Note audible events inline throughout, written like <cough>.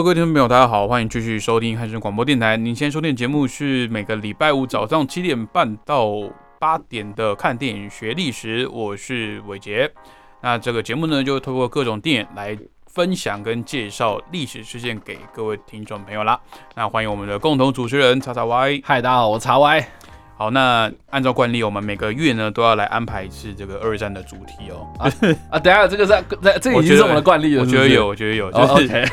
Hello，各位听众朋友，大家好，欢迎继续收听汉声广播电台。您现在收听的节目是每个礼拜五早上七点半到八点的看电影学历史，我是伟杰。那这个节目呢，就透过各种电影来分享跟介绍历史事件给各位听众朋友啦。那欢迎我们的共同主持人叉叉 Y。嗨，大家好，我查 Y。好，那按照惯例，我们每个月呢都要来安排一次这个二战的主题哦。啊，等下这个是这这已经是我们的惯例了，我觉得有，我觉得有，就是。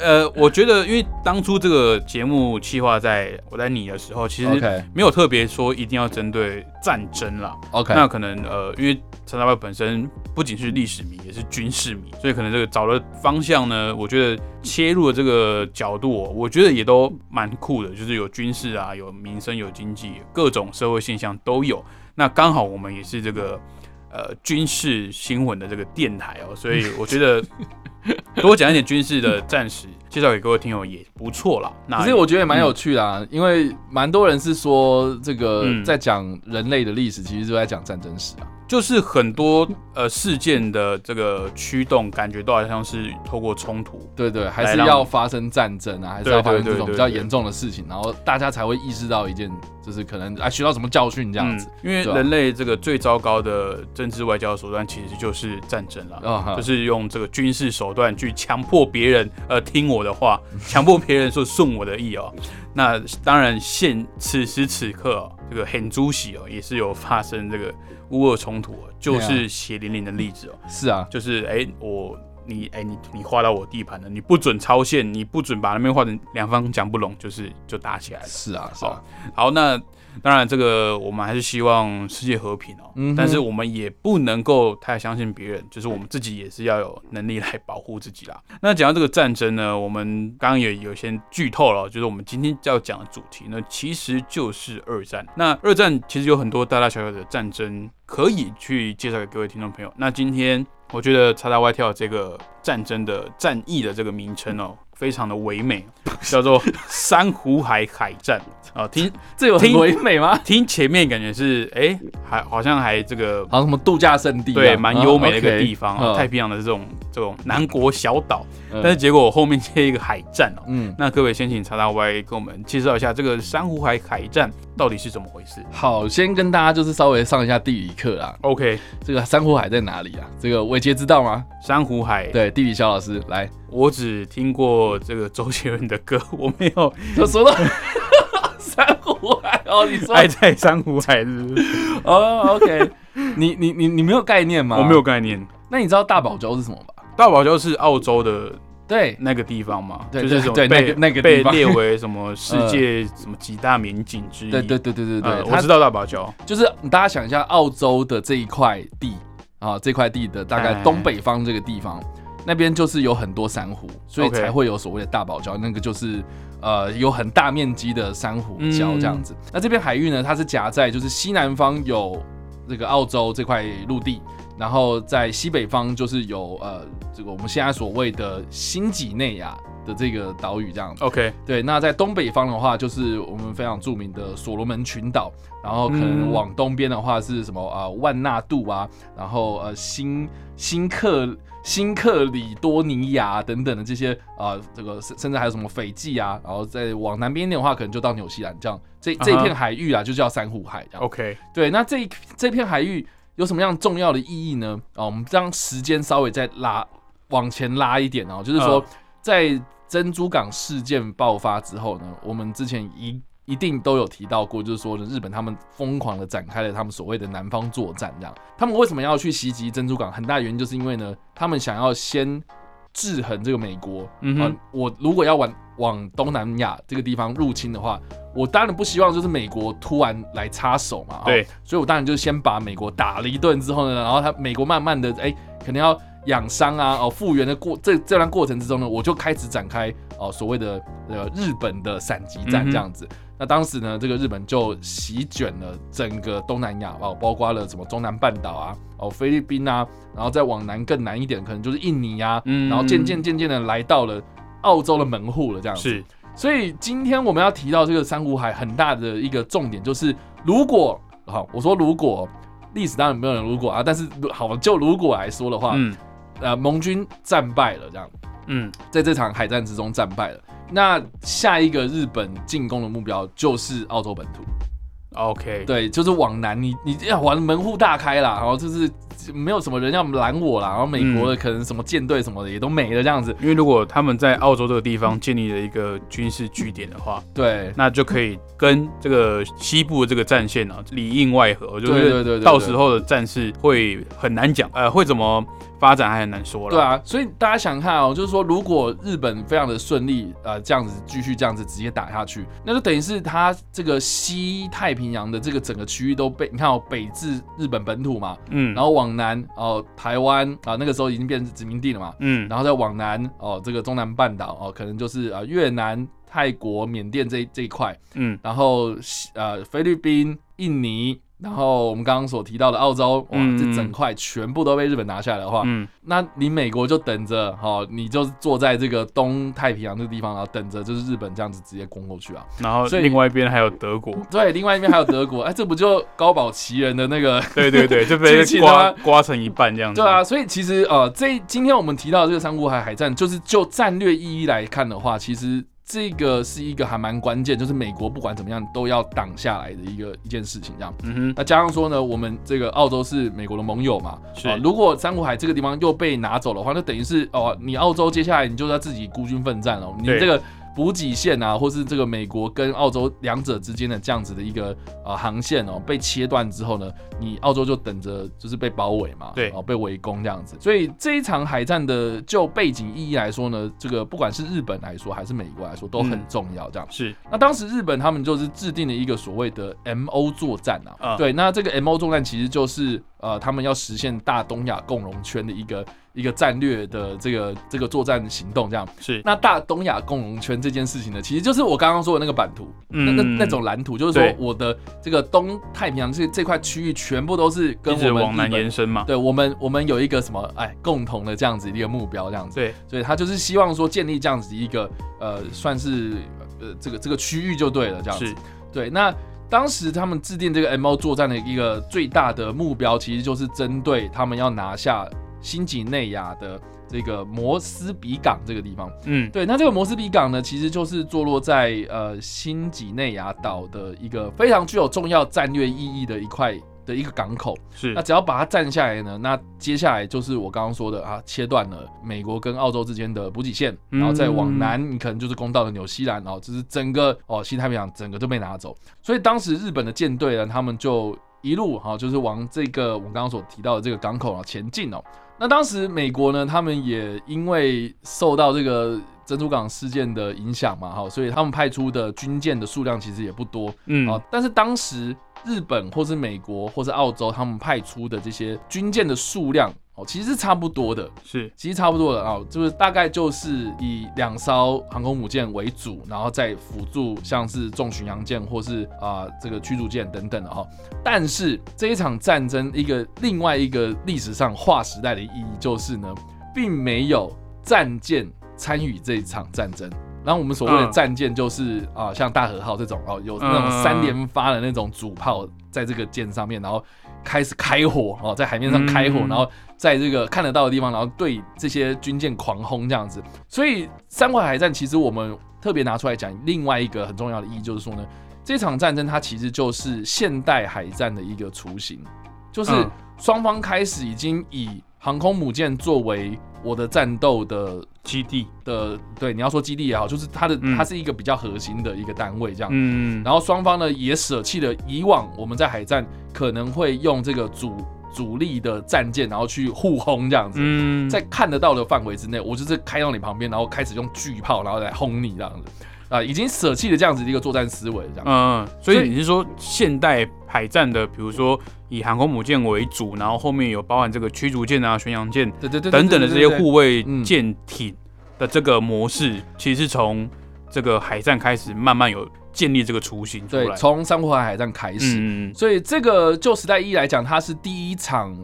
呃，我觉得，因为当初这个节目计划在我在你的时候，其实没有特别说一定要针对战争啦。OK，那可能呃，因为陈大卫本身不仅是历史迷，也是军事迷，所以可能这个找的方向呢，我觉得切入的这个角度，我觉得也都蛮酷的，就是有军事啊，有民生，有经济，各种社会现象都有。那刚好我们也是这个呃军事新闻的这个电台哦，所以我觉得。<laughs> 多讲一点军事的战史，介绍给各位听友也不错啦。其实我觉得也蛮有趣的，因为蛮多人是说这个在讲人类的历史，其实就在讲战争史啊。就是很多呃事件的这个驱动，感觉都好像是透过冲突，对对，还是要发生战争啊，还是要发生这种比较严重的事情，然后大家才会意识到一件，就是可能啊学到什么教训这样子。因为人类这个最糟糕的政治外交手段其实就是战争了，就是用这个军事手段去强迫别人呃听我的话，<laughs> 强迫别人说顺我的意哦。<laughs> 那当然现此时此刻这个很猪喜哦，也是有发生这个。乌俄冲突就是血淋淋的例子哦。是啊，就是哎，我你哎你你划到我地盘了，你不准超线，你不准把那边划成两方讲不拢，就是就打起来了。是啊，是啊。好，那。当然，这个我们还是希望世界和平哦。嗯。但是我们也不能够太相信别人，就是我们自己也是要有能力来保护自己啦。那讲到这个战争呢，我们刚刚也有些剧透了，就是我们今天要讲的主题呢，其实就是二战。那二战其实有很多大大小小的战争可以去介绍给各位听众朋友。那今天我觉得叉叉外跳这个战争的战役的这个名称哦。非常的唯美，叫做珊瑚海海战啊！<laughs> 听这有很唯美吗？听前面感觉是哎，还好像还这个好像什么度假胜地，对，蛮优美的一个地方啊，太平洋的这种这种南国小岛。但是结果我后面接一个海战哦，嗯，那各位先请查查 Y 跟我们介绍一下这个珊瑚海海战到底是怎么回事？好，先跟大家就是稍微上一下地理课啊。OK，这个珊瑚海在哪里啊？这个伟杰知道吗？珊瑚海，对，地理肖老师来。我只听过这个周杰伦的歌，我没有就 <laughs> 说到珊瑚海哦，你说爱在珊瑚海是？哦，OK，你你你你没有概念吗？我没有概念。那你知道大堡礁是什么吧？大堡礁是澳洲的对那个地方吗？对就是对那个那个被列为什么世界 <laughs> 什么几大名景之一？对对对对对对，我知道大堡礁，就是大家想一下澳洲的这一块地啊，这块地的大概东北方这个地方。那边就是有很多珊瑚，所以才会有所谓的大堡礁。那个就是呃有很大面积的珊瑚礁这样子。那这片海域呢，它是夹在就是西南方有这个澳洲这块陆地，然后在西北方就是有呃这个我们现在所谓的新几内亚的这个岛屿这样子。OK，对。那在东北方的话，就是我们非常著名的所罗门群岛。然后可能往东边的话是什么啊？万纳度啊，然后呃新新克。新克里多尼亚等等的这些啊，这个甚甚至还有什么斐济啊，然后再往南边一点的话，可能就到纽西兰这样，这这一片海域啊，就叫珊瑚海。OK，对，那这这片海域有什么样重要的意义呢？啊，我们将时间稍微再拉往前拉一点哦，就是说在珍珠港事件爆发之后呢，我们之前一。一定都有提到过，就是说呢，日本他们疯狂的展开了他们所谓的南方作战，这样。他们为什么要去袭击珍珠港？很大原因就是因为呢，他们想要先制衡这个美国。嗯哼，我如果要往往东南亚这个地方入侵的话，我当然不希望就是美国突然来插手嘛。对，所以我当然就先把美国打了一顿之后呢，然后他美国慢慢的哎，可能要养伤啊，哦，复原的过这这段过程之中呢，我就开始展开哦所谓的呃日本的闪击战这样子。那当时呢，这个日本就席卷了整个东南亚哦，包括了什么中南半岛啊，哦菲律宾啊，然后再往南更南一点，可能就是印尼啊，然后渐渐渐渐的来到了澳洲的门户了这样子。是，所以今天我们要提到这个珊瑚海很大的一个重点就是，如果好，我说如果历史当然没有人如果啊，但是好就如果来说的话，嗯，呃，盟军战败了这样，嗯，在这场海战之中战败了。那下一个日本进攻的目标就是澳洲本土，OK，对，就是往南，你你要往门户大开啦，然后就是没有什么人要拦我啦，然后美国的可能什么舰队什么的也都没了这样子，因为如果他们在澳洲这个地方建立了一个军事据点的话，对，那就可以跟这个西部的这个战线啊里应外合，就是到时候的战事会很难讲，呃，会怎么？发展还很难说了。对啊，所以大家想看哦，就是说，如果日本非常的顺利，呃，这样子继续这样子直接打下去，那就等于是它这个西太平洋的这个整个区域都被你看哦，北至日本本土嘛，嗯，然后往南哦，台湾啊，那个时候已经变成殖民地了嘛，嗯，然后再往南哦，这个中南半岛哦，可能就是呃越南、泰国、缅甸这这一块，嗯，然后呃菲律宾、印尼。然后我们刚刚所提到的澳洲，哇，这整块全部都被日本拿下来的话，嗯，那你美国就等着，哈，你就坐在这个东太平洋这个地方，然后等着就是日本这样子直接攻过去啊。然后另外一边还有德国，对，另外一边还有德国，哎，这不就高保奇人的那个？<laughs> 对对对，<laughs> 就被刮刮成一半这样子。对啊，所以其实呃，这今天我们提到这个珊瑚海海战，就是就战略意义来看的话，其实。这个是一个还蛮关键，就是美国不管怎么样都要挡下来的一个一件事情，这样。嗯哼。那加上说呢，我们这个澳洲是美国的盟友嘛，是。如果珊瑚海这个地方又被拿走的话，那等于是哦，你澳洲接下来你就要自己孤军奋战了，你这个。补给线啊，或是这个美国跟澳洲两者之间的这样子的一个呃航线哦，被切断之后呢，你澳洲就等着就是被包围嘛，对，哦被围攻这样子。所以这一场海战的就背景意义来说呢，这个不管是日本来说还是美国来说都很重要。这样是。那当时日本他们就是制定了一个所谓的 M O 作战啊，对，那这个 M O 作战其实就是呃他们要实现大东亚共荣圈的一个。一个战略的这个这个作战行动，这样是那大东亚共荣圈这件事情呢，其实就是我刚刚说的那个版图，那那那种蓝图，就是说我的这个东太平洋这这块区域全部都是跟我们往南延伸嘛。对，我们我们有一个什么哎共同的这样子一个目标，这样子。对，所以他就是希望说建立这样子一个呃算是呃这个这个区域就对了，这样子。对，那当时他们制定这个 M O 作战的一个最大的目标，其实就是针对他们要拿下。新几内亚的这个摩斯比港这个地方，嗯，对，那这个摩斯比港呢，其实就是坐落在呃新几内亚岛的一个非常具有重要战略意义的一块的一个港口。是，那只要把它占下来呢，那接下来就是我刚刚说的啊，切断了美国跟澳洲之间的补给线，然后再往南，你可能就是攻到了纽西兰，然后就是整个哦西太平洋整个都被拿走。所以当时日本的舰队呢，他们就一路哈，就是往这个我刚刚所提到的这个港口啊前进哦。那当时美国呢，他们也因为受到这个珍珠港事件的影响嘛，哈，所以他们派出的军舰的数量其实也不多，嗯啊，但是当时日本或是美国或是澳洲他们派出的这些军舰的数量。其实是差不多的，是其实差不多的啊，就是大概就是以两艘航空母舰为主，然后再辅助像是重巡洋舰或是啊这个驱逐舰等等的哈。但是这一场战争一个另外一个历史上划时代的意义就是呢，并没有战舰参与这一场战争。然后我们所谓的战舰就是啊像大和号这种哦，有那种三连发的那种主炮在这个舰上面，然后。开始开火哦，在海面上开火，然后在这个看得到的地方，然后对这些军舰狂轰这样子。所以三环海战其实我们特别拿出来讲，另外一个很重要的意义就是说呢，这场战争它其实就是现代海战的一个雏形，就是双方开始已经以航空母舰作为。我的战斗的基地的对，你要说基地也好，就是它的它是一个比较核心的一个单位这样。嗯，然后双方呢也舍弃了以往我们在海战可能会用这个主主力的战舰，然后去互轰这样子。嗯，在看得到的范围之内，我就是开到你旁边，然后开始用巨炮，然后来轰你这样子。啊，已经舍弃了这样子的一个作战思维，这样。嗯，所以你是说现代海战的，比如说以航空母舰为主，然后后面有包含这个驱逐舰啊、巡洋舰对对对等等的这些护卫嗯舰艇的这个模式，其实是从这个海战开始慢慢有建立这个雏形出对，从珊瑚海海战开始，嗯，所以这个就时代一来讲，它是第一场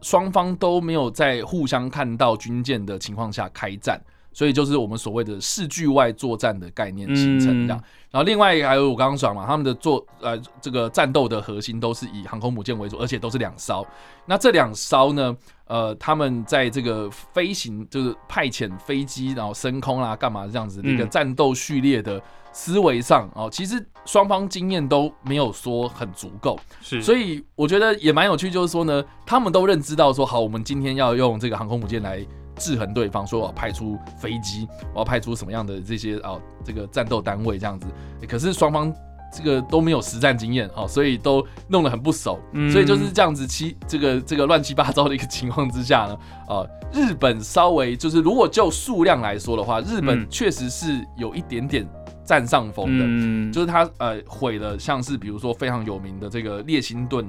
双方都没有在互相看到军舰的情况下开战，所以就是我们所谓的视距外作战的概念形成这样。嗯然后另外还有我刚刚讲嘛，他们的作呃这个战斗的核心都是以航空母舰为主，而且都是两艘。那这两艘呢，呃，他们在这个飞行就是派遣飞机，然后升空啦、干嘛这样子的一个嗯战斗序列的思维上哦，其实双方经验都没有说很足够。是，所以以我觉得也蛮有趣，就是说呢，他们都认知到说，好，我们今天要用这个航空母舰来制衡对方，说我要派出飞机，我要派出什么样的这些哦，这个战斗单位这样子。可是双方这个都没有实战经验哦，所以都弄得很不熟，嗯所以就是这样子七这个这个乱七八糟的一个情况之下呢，呃，日本稍微就是如果就数量来说的话，日本嗯确实是有一点点占上风的。嗯，就是他呃毁了像是比如说非常有名的这个列辛顿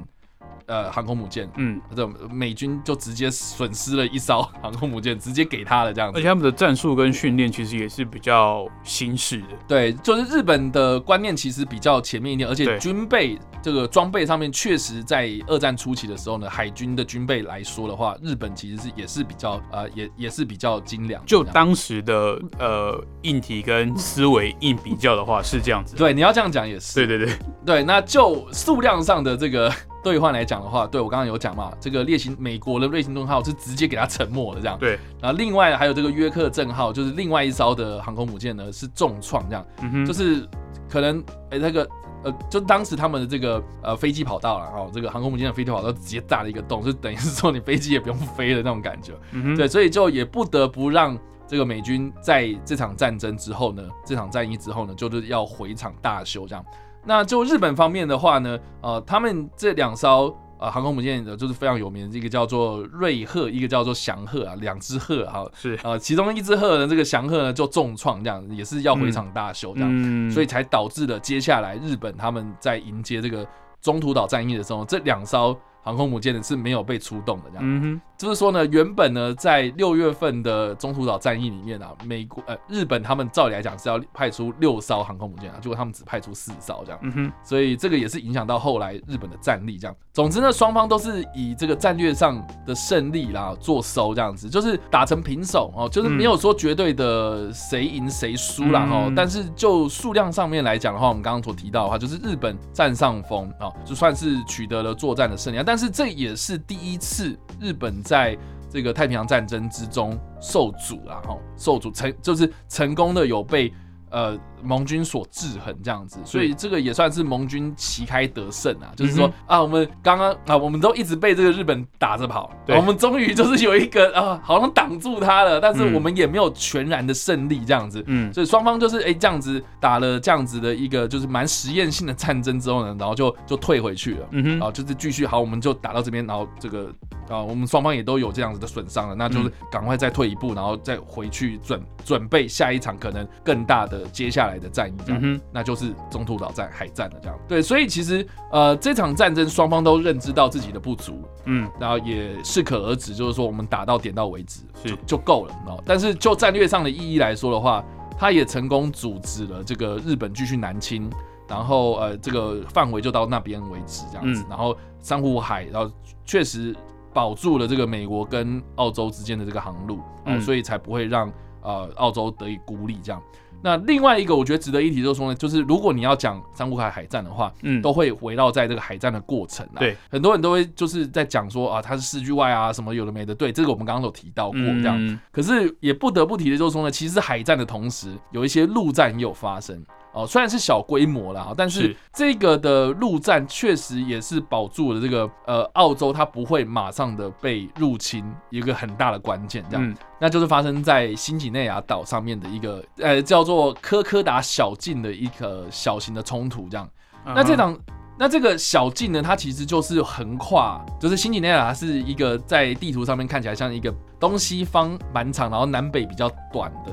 呃航空母舰，嗯，这种美军就直接损失了一艘航空母舰，直接给他了这样子而且。他们的战术跟训练其实也是比较新式的。对，就是日本的观念其实比较前面一点，而且军备这个装备上面确实在二战初期的时候呢，海军的军备来说的话，日本其实是也是比较呃也也是比较精良。就当时的呃硬体跟思维硬比较的话，是这样子。对你要这样讲也是对对对，对，那就数量上的这个兑换来讲的话，对我刚刚有讲嘛，这个列星美国的瑞星顿号是直接给它沉没了这样。对，然后另外还有这个约克镇号，就是另外一艘的航空母舰呢是重创这样，嗯哼，就是可能诶、那个。呃，就当时他们的这个呃飞机跑道了哦，这个航空母舰的飞机跑道直接炸了一个洞，就等于是说你飞机也不用飞的那种感觉。嗯哼，对，所以就也不得不让这个美军在这场战争之后呢，这场战役之后呢，就是要回场大修这样。那就日本方面的话呢，呃，他们这两艘呃航空母舰的就是非常有名的，一个叫做瑞鹤，一个叫做翔鹤啊，两只鹤哈，是，呃，其中一只鹤呢，这个翔鹤呢就重创这样，也是要回场大修这样。嗯所以才导致了接下来日本他们在迎接这个中途岛战役的时候，这两艘航空母舰呢是没有被出动的这样。嗯哼，就是说呢，原本呢，在六月份的中途岛战役里面啊，美国呃日本他们照理来讲是要派出六艘航空母舰啊，结果他们只派出四艘这样，嗯哼，所以这个也是影响到后来日本的战力这样。总之呢，双方都是以这个战略上的胜利啦做收这样子，就是打成平手哦，就是没有说绝对的谁赢谁输啦哦。嗯但是就数量上面来讲的话，我们刚刚所提到的话，就是日本占上风哦，就算是取得了作战的胜利啊。但是这也是第一次日本在这个太平洋战争之中受阻了，哈，受阻成就是成功的有被呃盟军所制衡这样子，所以这个也算是盟军旗开得胜啊，就是说、嗯啊，我们刚刚啊，我们都一直被这个日本打着跑，对。我们终于就是有一个啊，好像挡住他了，但是嗯。我们也没有全然的胜利这样子，嗯，所以双方就是哎、这样子打了这样子的一个就是蛮实验性的战争之后呢，然后就就退回去了。嗯哼，然后就是继续好，我们就打到这边，然后这个啊，我们双方也都有这样子的损伤了，那就是赶快再退一步，然后再回去准准备下一场可能更大的接下来的战役，这样，嗯哼，那就是中途岛战海战了，这样。对，所以其实呃这场战争双方都认知到自己的不足，嗯，然后也适可而止，就是说我们打到点到为止是。就就够了哦。但是就战略上的意义来说的话，他也成功阻止了这个日本继续南侵，然后呃这个范围就到那边为止这样子，嗯。然后珊瑚海，然后确实保住了这个美国跟澳洲之间的这个航路，所以才不会让呃澳洲得以孤立这样。那另外一个我觉得值得一提就是说呢，就是如果你要讲珊瑚海海战的话，嗯，都会围绕在这个海战的过程啊。对，很多人都会就是在讲说啊，它是市区外啊，什么有的没的。对，这个我们刚刚有提到过这样。嗯可是也不得不提的就是说呢，其实海战的同时，有一些陆战也有发生。哦，虽然是小规模啦，但是是这个的陆战确实也是保住了这个呃澳洲它不会马上的被入侵，一个很大的关键，这样，嗯那就是发生在新几内亚岛上面的一个呃叫做科科达小径的一个小型的冲突，这样。那这场，那这个小径呢，它其实就是横跨，就是新几内亚，是一个在地图上面看起来像一个东西方蛮长，然后南北比较短的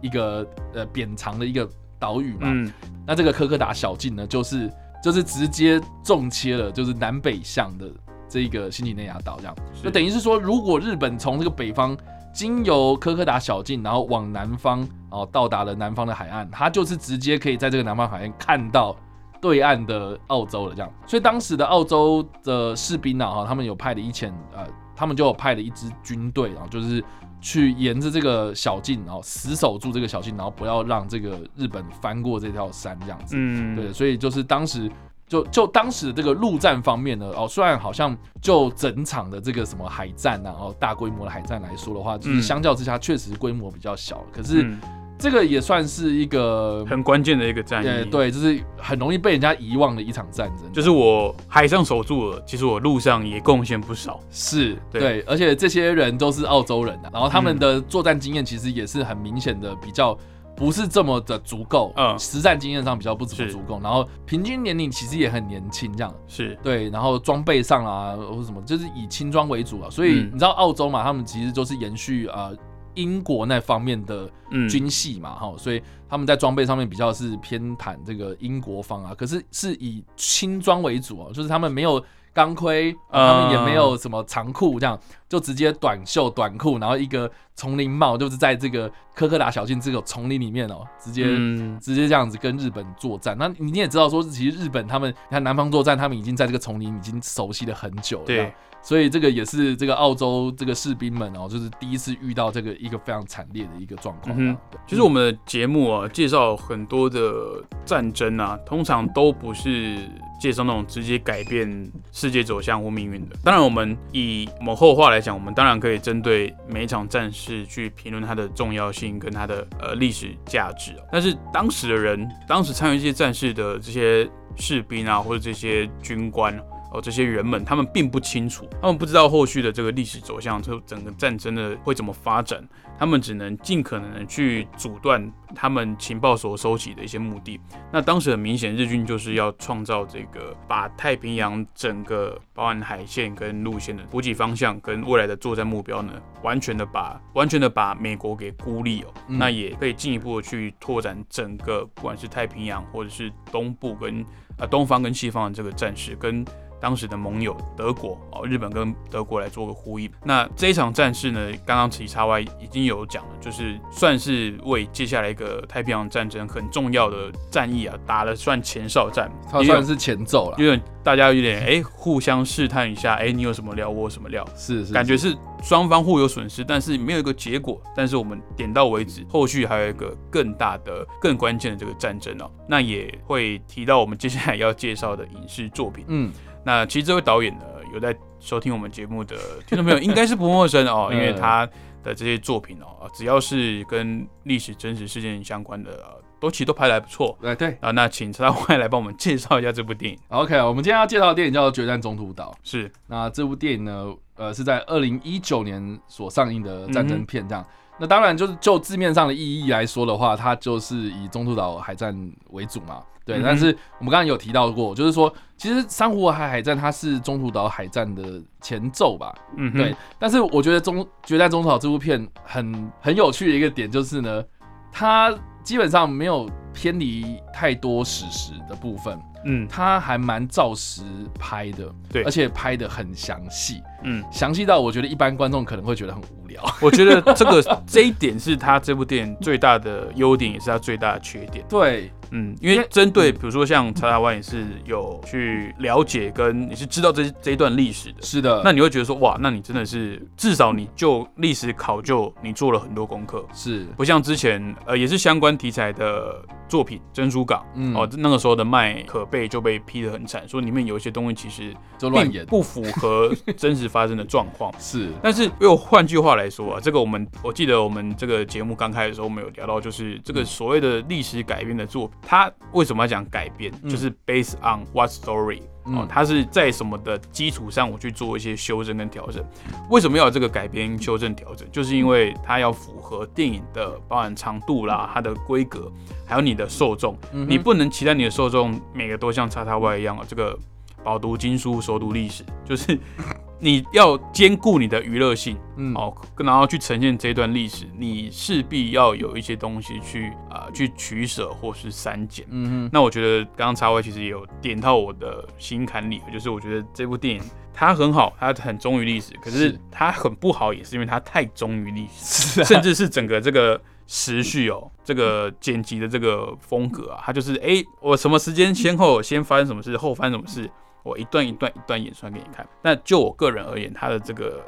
一个呃扁长的一个岛屿嘛。嗯，那这个科科达小径呢，就是就是直接重切了，就是南北向的这个新几内亚岛，这样就等于是说，如果日本从这个北方经由科科达小径，然后往南方，哦到达了南方的海岸，它就是直接可以在这个南方海岸看到对岸的澳洲了，这样。所以当时的澳洲的士兵啊，哈，他们有派了一千呃。他们就有派了一支军队，然后就是去沿着这个小径，然后死守住这个小径，然后不要让这个日本翻过这条山这样子。嗯，对，所以就是当时就就当时这个陆战方面呢，哦，虽然好像就整场的这个什么海战啊，然后大规模的海战来说的话，就是相较之下确实规模比较小，可是。这个也算是一个很关键的一个战役，对，就是很容易被人家遗忘的一场战争。就是我海上守住了，其实我路上也贡献不少。是对，而且这些人都是澳洲人啊，然后他们的作战经验其实也是很明显的比较不是这么的足够，嗯，实战经验上比较不怎么足够，然后平均年龄其实也很年轻，这样。是。对，然后装备上啊或者什么，就是以轻装为主啊，所以你知道澳洲嘛，他们其实都是延续啊。英国那方面的军系嘛，哈，所以他们在装备上面比较是偏袒这个英国方啊，可是是以轻装为主哦，就是他们没有钢盔，他们也没有什么长裤，这样就直接短袖短裤，然后一个丛林帽，就是在这个科克达小径这个丛林里面哦，直接直接这样子跟日本作战。那你也知道说，其实日本他们你看南方作战，他们已经在这个丛林已经熟悉了很久了。对。所以这个也是这个澳洲这个士兵们哦，就是第一次遇到这个一个非常惨烈的一个状况。嗯，其实我们的节目啊，介绍很多的战争啊，通常都不是介绍那种直接改变世界走向或命运的。当然，我们以我们后话来讲，我们当然可以针对每一场战事是去评论它的重要性跟它的呃历史价值。但是当时的人，当时参与这些战事的这些士兵啊，或者这些军官。哦，这些人们他们并不清楚，他们不知道后续的这个历史走向，就整个战争的会怎么发展，他们只能尽可能的去阻断他们情报所收集的一些目的。那当时很明显，日军就是要创造这个把太平洋整个包含海线跟路线的补给方向跟未来的作战目标呢，完全的把完全的把美国给孤立哦，那也可以进一步的去拓展整个不管是太平洋或者是东部跟呃东方跟西方的这个战事跟。当时的盟友德国哦，日本跟德国来做个呼应。那这一场战事呢，刚刚其叉 Y 已经有讲了，就是算是为接下来一个太平洋战争很重要的战役啊，打了算前哨战，它算是前奏了。因为大家有点哎，互相试探一下，哎，你有什么料，我有什么料，是是，感觉是双方互有损失，但是没有一个结果。但是我们点到为止，后续还有一个更大的、更关键的这个战争哦，那也会提到我们接下来要介绍的影视作品，嗯。那其实这位导演呢，有在收听我们节目的听众朋友应该是不陌生哦，<laughs> 因为他的这些作品哦，只要是跟历史真实事件相关的，都其实都拍的还不错。对对啊，那请陈大快来帮我们介绍一下这部电影。OK，我们今天要介绍的电影叫做《决战中途岛》。是，那这部电影呢，呃，是在二零一九年所上映的战争片，这样。那当然就是就字面上的意义来说的话，它就是以中途岛海战为主嘛。对，但是我们刚刚有提到过，就是说，其实珊瑚海海战它是中途岛海战的前奏吧？嗯，对。但是我觉得中决战中途岛这部片很很有趣的一个点就是呢，它基本上没有偏离太多史实的部分。嗯，它还蛮照实拍的，对，而且拍的很详细。嗯，详细到我觉得一般观众可能会觉得很无聊。<laughs> 我觉得这个这一点是他这部电影最大的优点，也是他最大的缺点。对。嗯，因为针对比如说像查台湾也是有去了解跟你是知道这这一段历史的，是的，那你会觉得说哇，那你真的是至少你就历史考究你做了很多功课，是。不像之前呃也是相关题材的作品《珍珠港》哦，那个时候的麦可贝就被批的很惨，说里面有一些东西其实就乱演，不符合真实发生的状况，是。但是又换句话来说啊，这个我们我记得我们这个节目刚开的时候，我们有聊到，就是这个所谓的历史改编的作品。它为什么要讲改编？就是 based on what story 哦，它是在什么的基础上我去做一些修正跟调整？为什么要有这个改编、修正、调整？就是因为它要符合电影的包含长度啦、它的规格，还有你的受众。你不能期待你的受众每个都像叉叉 Y 一样啊，这个饱读经书，熟读历史，<laughs> 就是你要兼顾你的娱乐性，嗯，哦，然后去呈现这段历史，你势必要有一些东西去啊去取舍或是删减。嗯哼，那我觉得刚刚插威其实也有点到我的心坎里，就是我觉得这部电影它很好，它很忠于历史，可是它很不好，也是因为它太忠于历史，甚至是整个这个。时序哦，这个剪辑的这个风格啊，它就是哎，我什么时间先后先发生什么事，后发生什么事，我一段一段一段演出来给你看。那就我个人而言，他的这个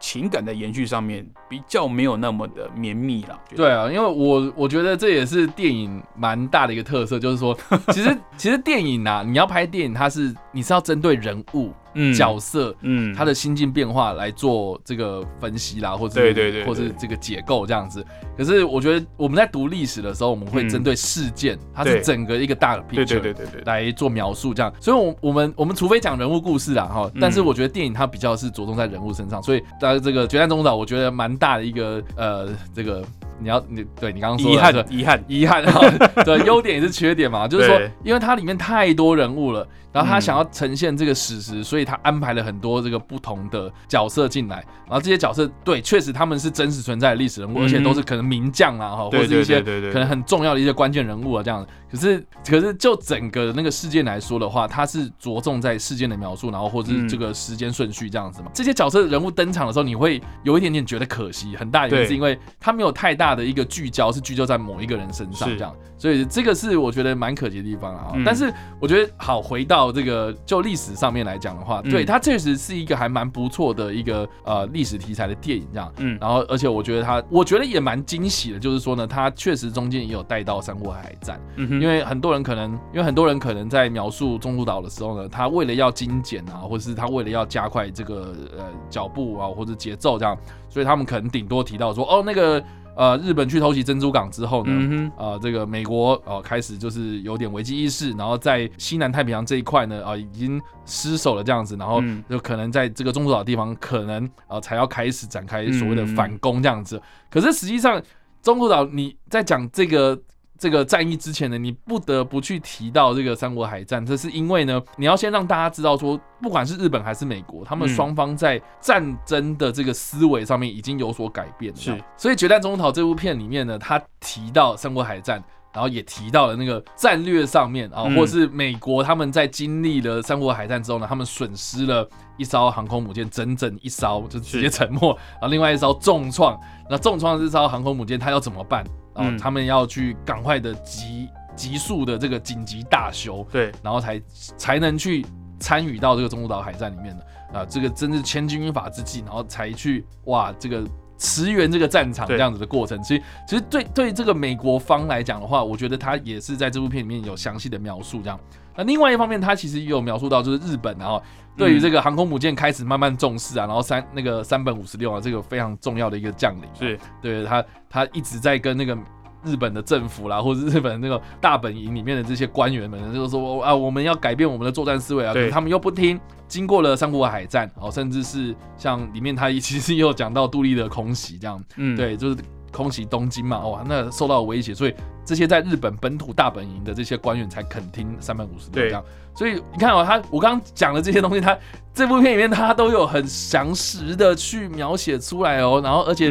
情感的延续上面比较没有那么的绵密了。对啊，因为我我觉得这也是电影蛮大的一个特色，就是说，<laughs> 其实其实电影啊，你要拍电影，它是你是要针对人物。角色，嗯，他的心境变化来做这个分析啦，或者对对对，或者这个解构这样子。可是我觉得我们在读历史的时候，我们会针对事件，它是整个一个大的 picture，对对对对来做描述这样。所以，我我们我们除非讲人物故事啊，哈，但是我觉得电影它比较是着重在人物身上。所以，在这个《决战中岛》，我觉得蛮大的一个呃，这个你要你对你刚刚说遗憾遗憾遗憾，<laughs> 对，优点也是缺点嘛，<laughs> 就是说，因为它里面太多人物了。然后他想要呈现这个史实，所以他安排了很多这个不同的角色进来。然后这些角色，对，确实他们是真实存在的历史人物，而且都是可能名将啊，哈，或者是一些可能很重要的一些关键人物啊，这样。可是，可是就整个那个事件来说的话，它是着重在事件的描述，然后或者是这个时间顺序这样子嘛。这些角色人物登场的时候，你会有一点点觉得可惜，很大原因是因为他没有太大的一个聚焦，是聚焦在某一个人身上这样。所以这个是我觉得蛮可惜的地方啊。但是我觉得好回到这个就历史上面来讲的话，对它确实是一个还蛮不错的一个呃历史题材的电影这样。嗯。然后而且我觉得它，我觉得也蛮惊喜的，就是说呢，它确实中间也有带到三国海战。因为很多人可能，因为很多人可能在描述中途岛的时候呢，他为了要精简啊，或者是他为了要加快这个呃脚步啊，或者节奏这样，所以他们可能顶多提到说，哦，那个呃日本去偷袭珍珠港之后呢，呃这个美国呃开始就是有点危机意识，然后在西南太平洋这一块呢，啊已经失守了这样子，然后就可能在这个中途岛地方可能呃才要开始展开所谓的反攻这样子，可是实际上中途岛你在讲这个。这个战役之前呢，你不得不去提到这个三国海战，这是因为呢，你要先让大家知道说，不管是日本还是美国，他们双方在战争的这个思维上面已经有所改变。是，所以《决战中途岛》这部片里面呢，他提到三国海战，然后也提到了那个战略上面啊，或是美国他们在经历了三国海战之后呢，他们损失了一艘航空母舰，整整一艘就直接沉没，然后另外一艘重创，那重创这艘航空母舰，它要怎么办？然后他们要去赶快的急急速的这个紧急大修，对，然后才才能去参与到这个中途岛海战里面的啊，这个真是千钧一发之际，然后才去哇这个驰援这个战场这样子的过程。其实其实对对这个美国方来讲的话，我觉得他也是在这部片里面有详细的描述这样。那另外一方面，他其实也有描述到就是日本然后对于这个航空母舰开始慢慢重视啊，然后三那个三本五十六啊，这个非常重要的一个将领，是。对他他一直在跟那个日本的政府啦，或者日本那个大本营里面的这些官员们，就是说啊，我们要改变我们的作战思维啊，他们又不听。经过了三国海战，哦，甚至是像里面他其实也有讲到杜立的空袭这样，嗯，对，就是空袭东京嘛，哇，那受到威胁，所以这些在日本本土大本营的这些官员才肯听三百五十六这样。所以你看哦，他我刚刚讲的这些东西，他这部片里面他都有很详实的去描写出来哦。然后，而且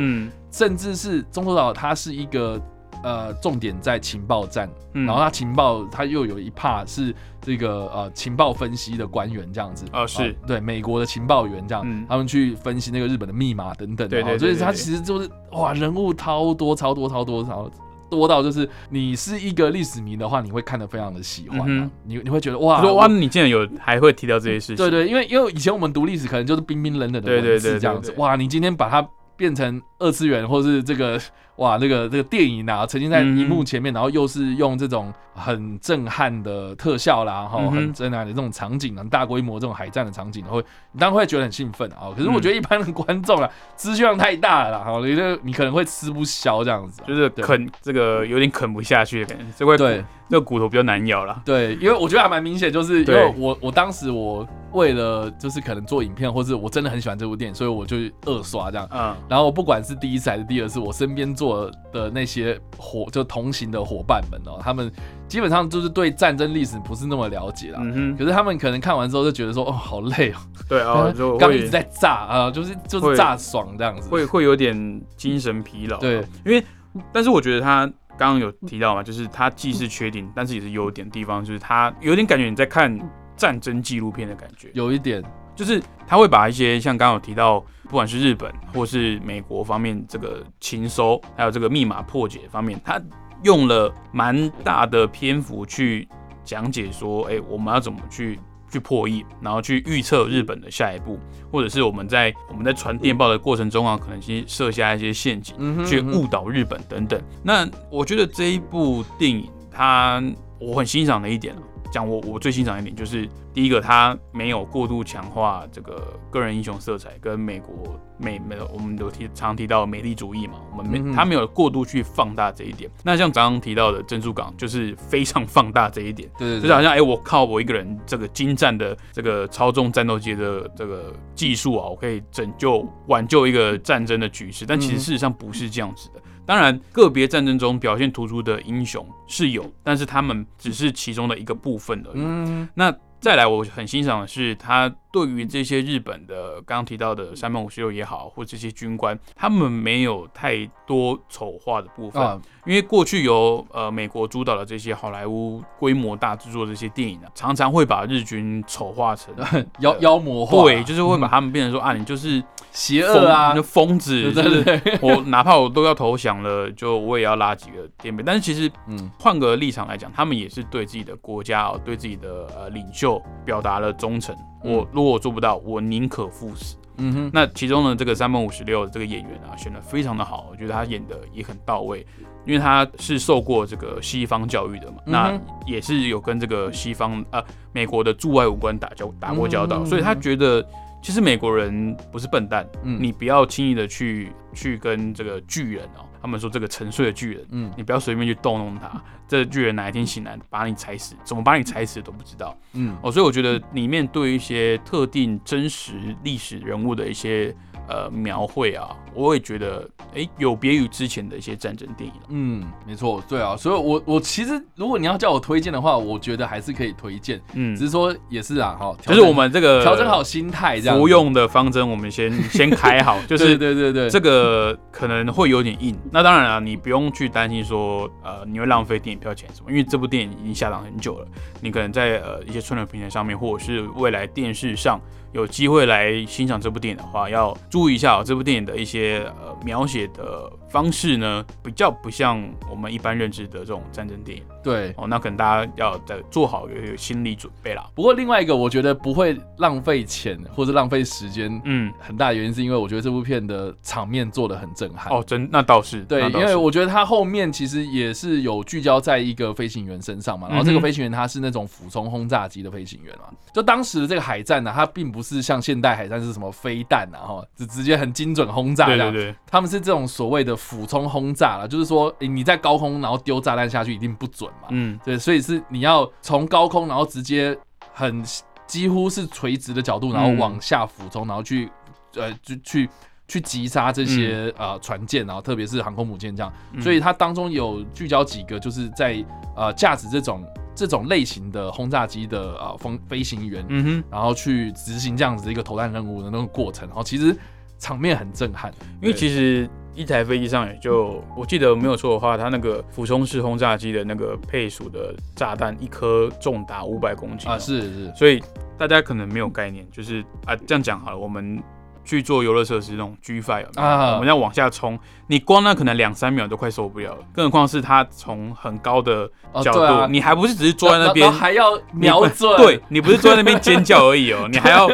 甚至是中途岛，它是一个呃重点在情报站，然后他情报他又有一 part 是这个呃情报分析的官员这样子啊，是对美国的情报员这样，他们去分析那个日本的密码等等。对对，所以他其实就是哇，人物超多超多超多超。多到就是你是一个历史迷的话，你会看得非常的喜欢，你你会觉得哇，哇，你竟然有还会提到这些事情？对对，因为因为以前我们读历史可能就是冰冰冷冷的文字这样子，哇，你今天把它变成二次元或是这个。哇，那个这个电影啊，曾经在荧幕前面，然后又是用这种很震撼的特效啦，哈，很震撼的这种场景啊，大规模这种海战的场景，会你当然会觉得很兴奋啊。可是我觉得一般的观众啊，资讯量太大了，哈，你这你可能会吃不消这样子，就是啃这个有点啃不下去的感觉，这块对那个骨头比较难咬了。对，因为我觉得还蛮明显，就是因为我我当时我为了就是可能做影片，或是我真的很喜欢这部电影，所以我就二刷这样。嗯，然后不管是第一次还是第二次，我身边坐的那些伙就同行的伙伴们哦，他们基本上就是对战争历史不是那么了解啦。嗯哼，可是他们可能看完之后就觉得说，哦，好累哦，对啊，就刚一直在炸啊，就是就是炸爽这样子，会会有点精神疲劳。对，因为但是我觉得他刚刚有提到嘛，就是他既是缺点，但是也是优点地方，就是他有点感觉你在看战争纪录片的感觉，有一点。就是他会把一些像刚刚有提到，不管是日本或是美国方面这个情收，还有这个密码破解方面，他用了蛮大的篇幅去讲解说，哎，我们要怎么去去破译，然后去预测日本的下一步，或者是我们在我们在传电报的过程中啊，可能去设下一些陷阱，去误导日本等等。那我觉得这一部电影，它我很欣赏的一点讲我我最欣赏一点就是第一个，他没有过度强化这个个人英雄色彩，跟美国美美我们都提常提到美丽主义嘛，我们没他没有过度去放大这一点。那像刚刚提到的珍珠港，就是非常放大这一点，对，就是好像哎，我靠我一个人这个精湛的这个操纵战斗机的这个技术啊，我可以拯救挽救一个战争的局势，但其实事实上不是这样子的。当然，个别战争中表现突出的英雄是有，但是他们只是其中的一个部分而已。那再来，我很欣赏的是他。对于这些日本的刚刚提到的三本五十六也好，或这些军官，他们没有太多丑化的部分，因为过去由呃美国主导的这些好莱坞规模大制作这些电影啊，常常会把日军丑化成 <laughs> 妖妖魔化，对，就是会把他们变成说啊，你就是邪恶啊，疯子，对对对我哪怕我都要投降了，就我也要拉几个垫背。但是其实，嗯，换个立场来讲，他们也是对自己的国家哦，对自己的呃领袖表达了忠诚。我如果我做不到，我宁可赴死。嗯哼，那其中呢，这个三本五十六这个演员啊，选的非常的好，我觉得他演的也很到位，因为他是受过这个西方教育的嘛，那也是有跟这个西方呃美国的驻外武官打交打过交道，所以他觉得其实美国人不是笨蛋，你不要轻易的去去跟这个巨人哦。他们说这个沉睡的巨人，嗯，你不要随便去逗弄他。这巨人哪一天醒来把你踩死，怎么把你踩死都不知道，嗯哦，所以我觉得里面对一些特定真实历史人物的一些。呃，描绘啊，我也觉得，哎，有别于之前的一些战争电影。嗯，没错，对啊，所以，我我其实，如果你要叫我推荐的话，我觉得还是可以推荐。嗯，只是说也是啊，哈，就是我们这个调整好心态，这样服用的方针，我们先 <laughs> 先开好，就是对对对，这个可能会有点硬。那当然啊，你不用去担心说，呃，你会浪费电影票钱什么，因为这部电影已经下档很久了，你可能在呃一些串流平台上面，或者是未来电视上。有机会来欣赏这部电影的话，要注意一下这部电影的一些呃描写的方式呢，比较不像我们一般认知的这种战争电影。对。哦，那可能大家要在做好一个心理准备啦。不过另外一个，我觉得不会浪费钱或者浪费时间，嗯，很大的原因是因为我觉得这部片的场面做的很震撼。哦，真那倒是对，因为我觉得它后面其实也是有聚焦在一个飞行员身上嘛，然后这个飞行员他是那种俯冲轰炸机的飞行员嘛，就当时的这个海战呢，它并不是像现代海战是什么飞弹啊，哈，就直接很精准轰炸，对对对，他们是这种所谓的俯冲轰炸了，就是说你在高空然后丢炸弹下去一定不准嘛，嗯，对，所以。是你要从高空，然后直接很几乎是垂直的角度，然后往下俯冲，然后去呃就去去击杀这些呃船舰，然后特别是航空母舰这样。所以它当中有聚焦几个，就是在呃驾驶这种这种类型的轰炸机的呃风飞行员，嗯哼，然后去执行这样子的一个投弹任务的那个过程，然后其实场面很震撼，因为其实。一台飞机上也就，我记得没有错的话，它那个俯冲式轰炸机的那个配属的炸弹，一颗重达五百公斤啊，是是，所以大家可能没有概念，就是啊这样讲好了，我们去做游乐设施那种 G Five 啊，我们要往下冲，你光那可能两三秒都快受不了了，更何况是它从很高的角度，你还不是只是坐在那边，还要瞄准，对你不是坐在那边尖叫而已哦，<laughs> 你还要。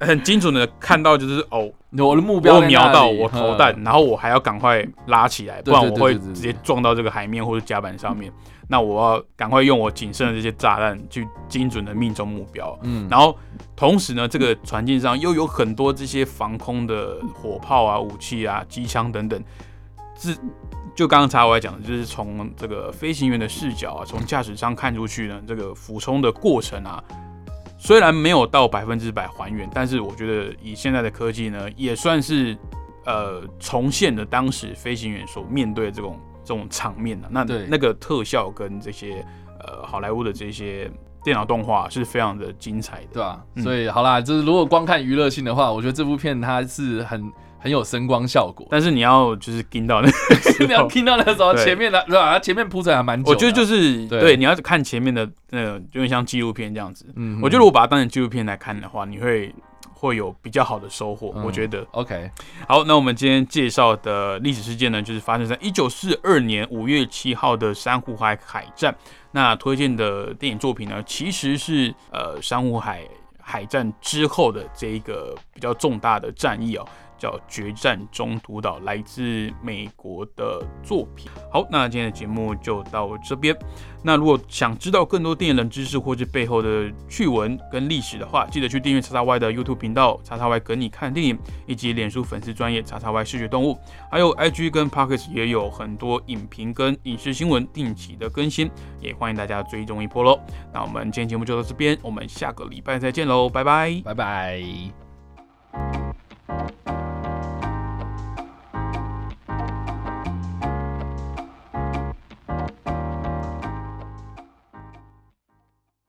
很精准的看到，就是哦，<laughs> 我的目标我瞄到我投弹，然后我还要赶快拉起来，不然我会直接撞到这个海面或者甲板上面。那我要赶快用我仅剩的这些炸弹去精准的命中目标。嗯，然后同时呢，这个船舰上又有很多这些防空的火炮啊、武器啊、机枪等等。是，就刚刚查我来讲的，就是从这个飞行员的视角啊，从驾驶舱看出去呢，这个俯冲的过程啊。虽然没有到百分之百还原，但是我觉得以现在的科技呢，也算是呃重现了当时飞行员所面对的这种这种场面的。那那个特效跟这些呃好莱坞的这些电脑动画是非常的精彩的，对吧？所以好啦，就是如果光看娱乐性的话，我觉得这部片它是很。很有声光效果，但是你要就是听到那，<laughs> 你要听到那时候前面的，对吧？前面铺陈还蛮久。我觉得就是对，你要看前面的那个，有点像纪录片这样子。嗯，我觉得我把它当成纪录片来看的话，你会会有比较好的收获。我觉得，OK。好，那我们今天介绍的历史事件呢，就是发生在一九四二年五月七号的珊瑚海海战。那推荐的电影作品呢，其实是呃珊瑚海海战之后的这一个比较重大的战役哦。叫《决战中途岛》，来自美国的作品。好，那今天的节目就到这边。那如果想知道更多电影冷知识或是背后的趣闻跟历史的话，记得去订阅叉叉 Y 的 YouTube 频道，叉叉 Y 跟你看电影，以及脸书粉丝专业叉叉 Y 视觉动物，还有 IG 跟 Pockets 也有很多影评跟影视新闻定期的更新，也欢迎大家追踪一波喽。那我们今天节目就到这边，我们下个礼拜再见喽，拜拜，拜拜。